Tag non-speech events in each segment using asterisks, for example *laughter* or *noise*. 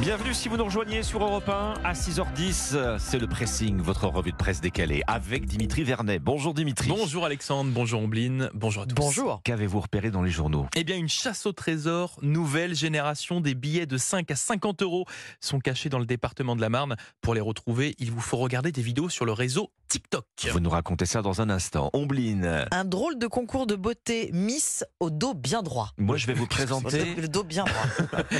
Bienvenue si vous nous rejoignez sur Europe 1 à 6h10. C'est le pressing, votre revue de presse décalée avec Dimitri Vernet. Bonjour Dimitri. Bonjour Alexandre, bonjour Ombline, bonjour à tous. Bonjour. Qu'avez-vous repéré dans les journaux? Eh bien, une chasse au trésor, nouvelle génération, des billets de 5 à 50 euros sont cachés dans le département de la Marne. Pour les retrouver, il vous faut regarder des vidéos sur le réseau TikTok. Vous nous racontez ça dans un instant. Ombline. Un drôle de concours de beauté Miss au dos bien droit. Moi, je vais vous présenter. *laughs* Le dos bien droit. *laughs*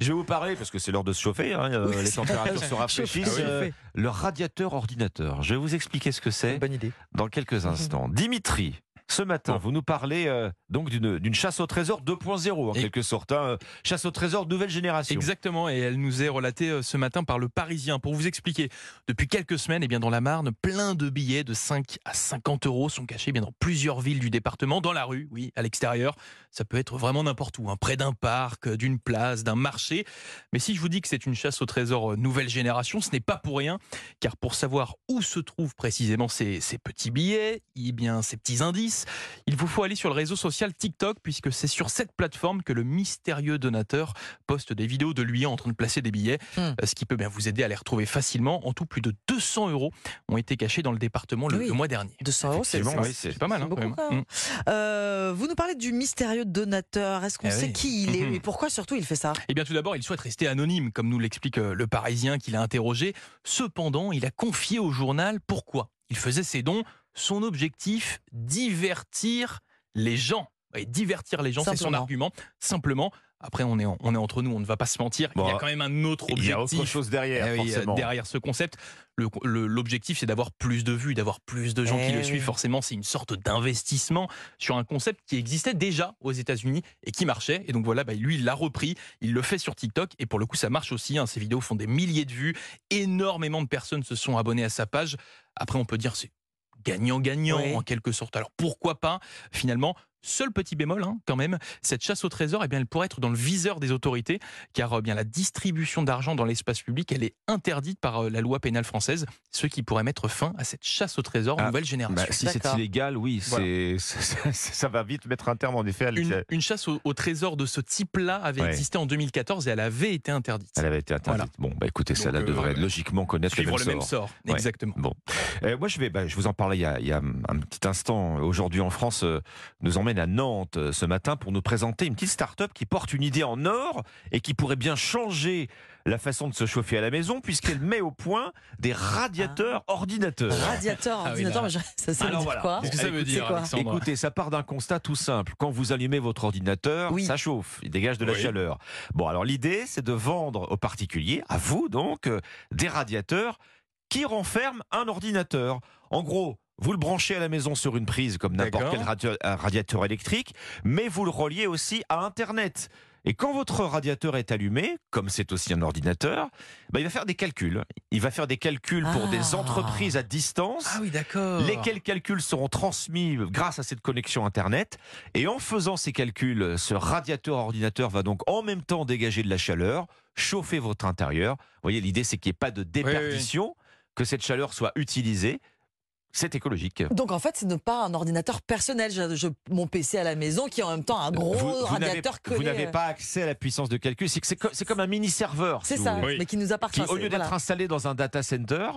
je vais vous parler, parce que c'est l'heure de se chauffer, hein, euh, Oui, les températures se *laughs* rafraîchissent. Euh, le radiateur ordinateur. Je vais vous expliquer ce que c'est Bonne idée. dans quelques instants. Dimitri. Ce matin, vous nous parlez euh, donc d'une chasse au trésor 2.0 en Et- quelque sorte, hein, chasse au trésor nouvelle génération. Exactement, et elle nous est relatée euh, ce matin par le Parisien. Pour vous expliquer, depuis quelques semaines, eh bien, dans la Marne, plein de billets de 5 à 50 euros sont cachés eh bien, dans plusieurs villes du département, dans la rue, oui, à l'extérieur. Ça peut être vraiment n'importe où, hein, près d'un parc, d'une place, d'un marché. Mais si je vous dis que c'est une chasse au trésor euh, nouvelle génération, ce n'est pas pour rien, car pour savoir où se trouvent précisément ces, ces petits billets, eh bien, ces petits indices, il vous faut aller sur le réseau social TikTok, puisque c'est sur cette plateforme que le mystérieux donateur poste des vidéos de lui en train de placer des billets, Hmm. euh, ce qui peut bien vous aider à les retrouver facilement. En tout, plus de 200 euros ont été cachés dans le département le, Oui. le mois dernier. 200 euros, c'est oui, pas mal, hein, beaucoup, quand même. quand même. Mm. Euh, vous nous parlez du mystérieux donateur. Est-ce qu'on Eh sait oui. qui il est Mhm. et pourquoi surtout il fait ça? Eh bien, tout d'abord, il souhaite rester anonyme, comme nous l'explique euh, le Parisien qu'il a interrogé. Cependant, il a confié au journal pourquoi il faisait ses dons. Son objectif, divertir les gens. Et divertir les gens, c'est son argument. Simplement, après, on est, en- on est entre nous, on ne va pas se mentir. il y a quand même un autre Il objectif. y a autre chose derrière, Eh oui, euh, derrière ce concept, l'objectif c'est d'avoir plus de vues, d'avoir plus de gens qui Eh le oui. suivent. Forcément, c'est une sorte d'investissement sur un concept qui existait déjà aux États-Unis et qui marchait. Et donc voilà, bah, lui, il l'a repris, il le fait sur TikTok et pour le coup, ça marche aussi. hein. Ces vidéos font des milliers de vues, énormément de personnes se sont abonnées à sa page. Après, on peut dire c'est gagnant-gagnant Oui. en quelque sorte. Alors pourquoi pas finalement Seul petit bémol, hein, quand même, cette chasse au trésor, eh bien, elle pourrait être dans le viseur des autorités, car euh, bien la distribution d'argent dans l'espace public, elle est interdite par euh, la loi pénale française, ce qui pourrait mettre fin à cette chasse au trésor Ah, nouvelle génération. Bah, si c'est illégal, oui, Voilà. *laughs* c'est ça, ça va vite mettre un terme en effet. à une, une chasse au, au trésor de ce type-là avait Ouais. existé en 2014 et elle avait été interdite. Elle avait été interdite. Bon, bah écoutez, Donc, celle-là euh, devrait logiquement connaître le même le même sort. sort, Ouais. exactement. Bon, Euh, moi je vais, bah, je vous en parlais il y a, il y a un petit instant. Aujourd'hui en France, euh, nous emmène à Nantes euh, ce matin pour nous présenter une petite start-up qui porte une idée en or et qui pourrait bien changer la façon de se chauffer à la maison puisqu'elle met au point des radiateurs ordinateurs. Radiateur, Ah oui, ordinateur, là. mais je- ça, ça veut Alors dire voilà. quoi Qu'est-ce que ça veut écoutez, dire, Alexandre Écoutez, ça part d'un constat tout simple. Quand vous allumez votre ordinateur, Oui. ça chauffe, il dégage de la Oui. chaleur. Bon, alors l'idée, c'est de vendre aux particuliers, à vous donc, euh, des radiateurs qui renferment un ordinateur. En gros, vous le branchez à la maison sur une prise comme n'importe quel radio- un radiateur électrique, mais vous le reliez aussi à Internet. Et quand votre radiateur est allumé, comme c'est aussi un ordinateur, bah, il va faire des calculs. Il va faire des calculs pour Ah. des entreprises à distance. Ah oui, d'accord. Lesquels calculs seront transmis grâce à cette connexion Internet. Et en faisant ces calculs, ce radiateur ordinateur va donc en même temps dégager de la chaleur, chauffer votre intérieur. Vous voyez, l'idée, c'est qu'il n'y ait pas de déperdition, que cette chaleur soit utilisée. C'est écologique. Donc en fait, ce n'est pas un ordinateur personnel. Je, je- mon PC à la maison qui est en même temps un gros Vous- vous radiateur vous collé. n'avez euh, pas accès à la puissance de calcul. C'est comme un mini serveur. C'est si vous ça. Oui. mais qui nous appartient. qui, au lieu d'être voilà. installé dans un data center,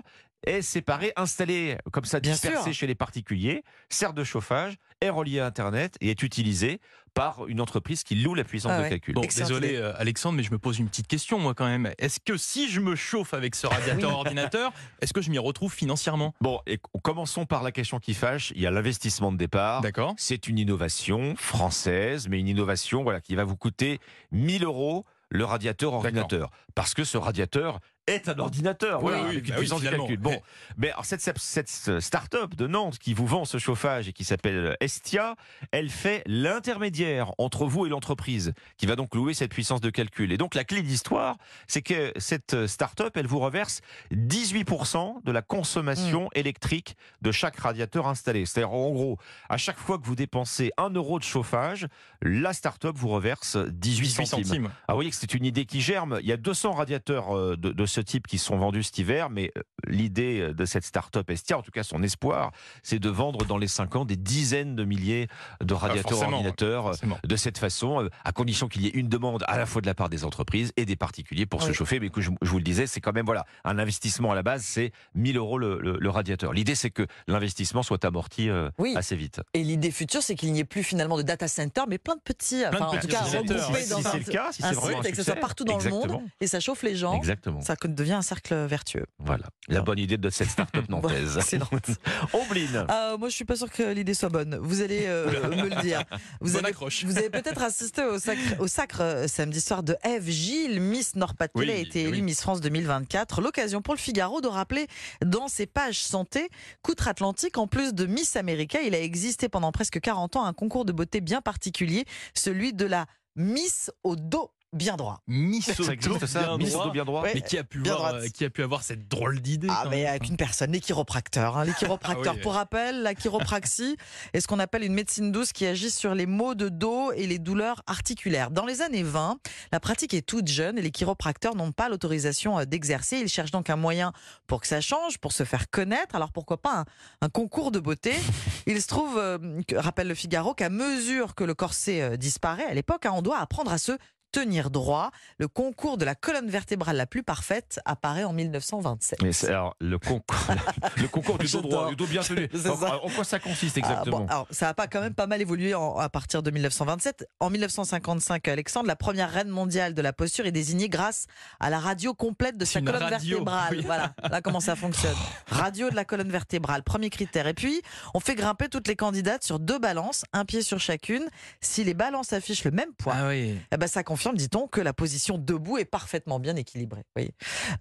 est séparé, installé comme ça, Bien dispersé sûr. chez les particuliers, sert de chauffage, est relié à Internet et est utilisé par une entreprise qui loue la puissance Ah de calcul. Bon, désolé euh, Alexandre, mais je me pose une petite question moi quand même. Est-ce que si je me chauffe avec ce *laughs* radiateur ordinateur, est-ce que je m'y retrouve financièrement? Bon, et commençons par la question qui fâche. Il y a l'investissement de départ. D'accord. C'est une innovation française, mais une innovation voilà, qui va vous coûter 1000 euros le radiateur ordinateur. Parce que ce radiateur est un ordinateur, Oui, voilà, oui, bah oui, puissance de calcul. Bon, *laughs* mais alors cette, cette, start-up de Nantes qui vous vend ce chauffage et qui s'appelle Estia, elle fait l'intermédiaire entre vous et l'entreprise qui va donc louer cette puissance de calcul. Et donc la clé d'histoire, c'est que cette start-up, elle vous reverse 18% de la consommation électrique de chaque radiateur installé. C'est-à-dire en gros, à chaque fois que vous dépensez 1 euro de chauffage, la start-up vous reverse 18, 18 centimes. centimes. Ah, vous voyez que c'est une idée qui germe. Il y a 200 radiateurs euh, de, de ce type qui sont vendus cet hiver, mais euh, l'idée de cette start-up Estia, en tout cas son espoir, c'est de vendre dans les 5 ans des dizaines de milliers de radiateurs forcément, ordinateurs euh, forcément. de cette façon, euh, à condition qu'il y ait une demande à la fois de la part des entreprises et des particuliers pour se chauffer. Mais que je, je vous le disais, c'est quand même voilà un investissement à la base, c'est 1000 euros le, le- le radiateur. L'idée, c'est que l'investissement soit amorti euh, Oui. assez vite. Et l'idée future, c'est qu'il n'y ait plus finalement de data center, mais plein de petits, enfin, en tout cas, regroupés dans si un, c'est le cas, si un site un et que ce soit partout dans le monde, et ça chauffe les gens. Exactement. Ça devient un cercle vertueux. Voilà, la Bon. bonne idée de cette start-up *laughs* nantaise. *laughs* Ombline. Ah, moi, je suis pas sûre que l'idée soit bonne. Vous allez euh, me le dire. *laughs* Vous Bonne avez, accroche. vous avez peut-être assisté au sacre, au sacre euh, samedi soir de Eve Gilles, Miss Nord-Pas-de-Calais, Oui, a été élue oui. Miss France 2024. L'occasion pour le Figaro de rappeler dans ses pages santé qu'outre-Atlantique, en plus de Miss America, il a existé pendant presque 40 ans un concours de beauté bien particulier, celui de la Miss au dos bien droit. Miss au Ça existe ça bien droit. bien droit. Ouais. Mais qui a pu Bien voir, droite. euh, qui a pu avoir cette drôle d'idée Ah, mais avec une personne, les chiropracteurs. hein, les chiropracteurs. *laughs* Ah oui. Pour rappel, la chiropraxie est ce qu'on appelle une médecine douce qui agit sur les maux de dos et les douleurs articulaires. Dans les années 20, la pratique est toute jeune et les chiropracteurs n'ont pas l'autorisation euh, d'exercer. Ils cherchent donc un moyen pour que ça change, pour se faire connaître. Alors pourquoi pas un, un concours de beauté? Il se trouve, euh, que- rappelle le Figaro, qu'à mesure que le corset euh, disparaît à l'époque, hein, on doit apprendre à se tenir droit. Le concours de la colonne vertébrale la plus parfaite apparaît en 1927. Mais c'est- alors, le concours, *laughs* le concours du dos droit, du dos bien tenu. *laughs* En, en quoi ça consiste Ah, exactement? bon, alors, ça a pas quand même pas mal évolué en- à partir de 1927. En 1955, Alexandre, la première reine mondiale de la posture est désignée grâce à la radio complète de sa colonne radio, vertébrale. oui. Voilà, là comment ça fonctionne? *laughs* Radio de la colonne vertébrale, premier critère. Et puis, on fait grimper toutes les candidates sur deux balances, un pied sur chacune. Si les balances affichent le même poids, Ah oui. eh ben, ça confirme, dit-on, que la position debout est parfaitement bien équilibrée.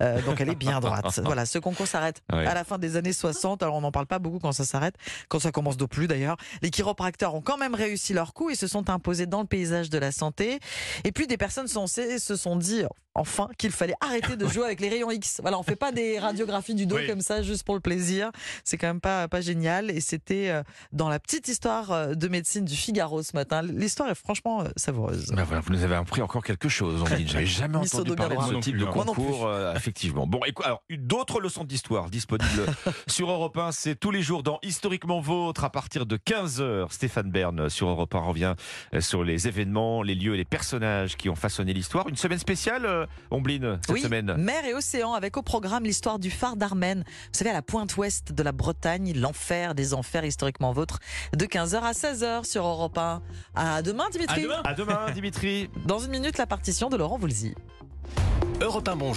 Euh, donc elle est bien droite. *laughs* Voilà, ce concours s'arrête à la fin des années 60. Alors on n'en parle pas beaucoup quand ça s'arrête, quand ça commence de plus d'ailleurs. Les chiropracteurs ont quand même réussi leur coup et se sont imposés dans le paysage de la santé. Et puis des personnes sensées se sont dit enfin qu'il fallait arrêter de *laughs* jouer avec les rayons X. Voilà, on fait pas des *laughs* radiographies du dos Oui. comme ça juste pour le plaisir. C'est quand même pas pas génial. Et c'était euh, dans la petite histoire euh, de médecine du Figaro ce matin. L'histoire est franchement euh, savoureuse. Ben voilà, vous nous avez appris encore quelque chose. Ombline. J'avais jamais entendu parler de ce type de hein. Concours, euh, effectivement. Bon, écoute, alors d'autres leçons d'histoire disponibles *laughs* sur Europe 1. C'est tous les jours dans Historiquement Vôtre à partir de 15h. Stéphane Bern sur Europe 1 revient sur les événements, les lieux et les personnages qui ont façonné l'histoire. Une semaine spéciale, euh, Ombline, cette oui, semaine. mer et océan, avec au programme l'histoire du phare d'Armen. Vous savez, à la pointe ouest de la Bretagne, l'enfer des enfers historiquement vôtres, de 15h à 16h sur Europe 1. À demain, Dimitri. À demain. À demain, Dimitri. Dans une minute, la partition de Laurent Voulzy. Europe 1 Bonjour.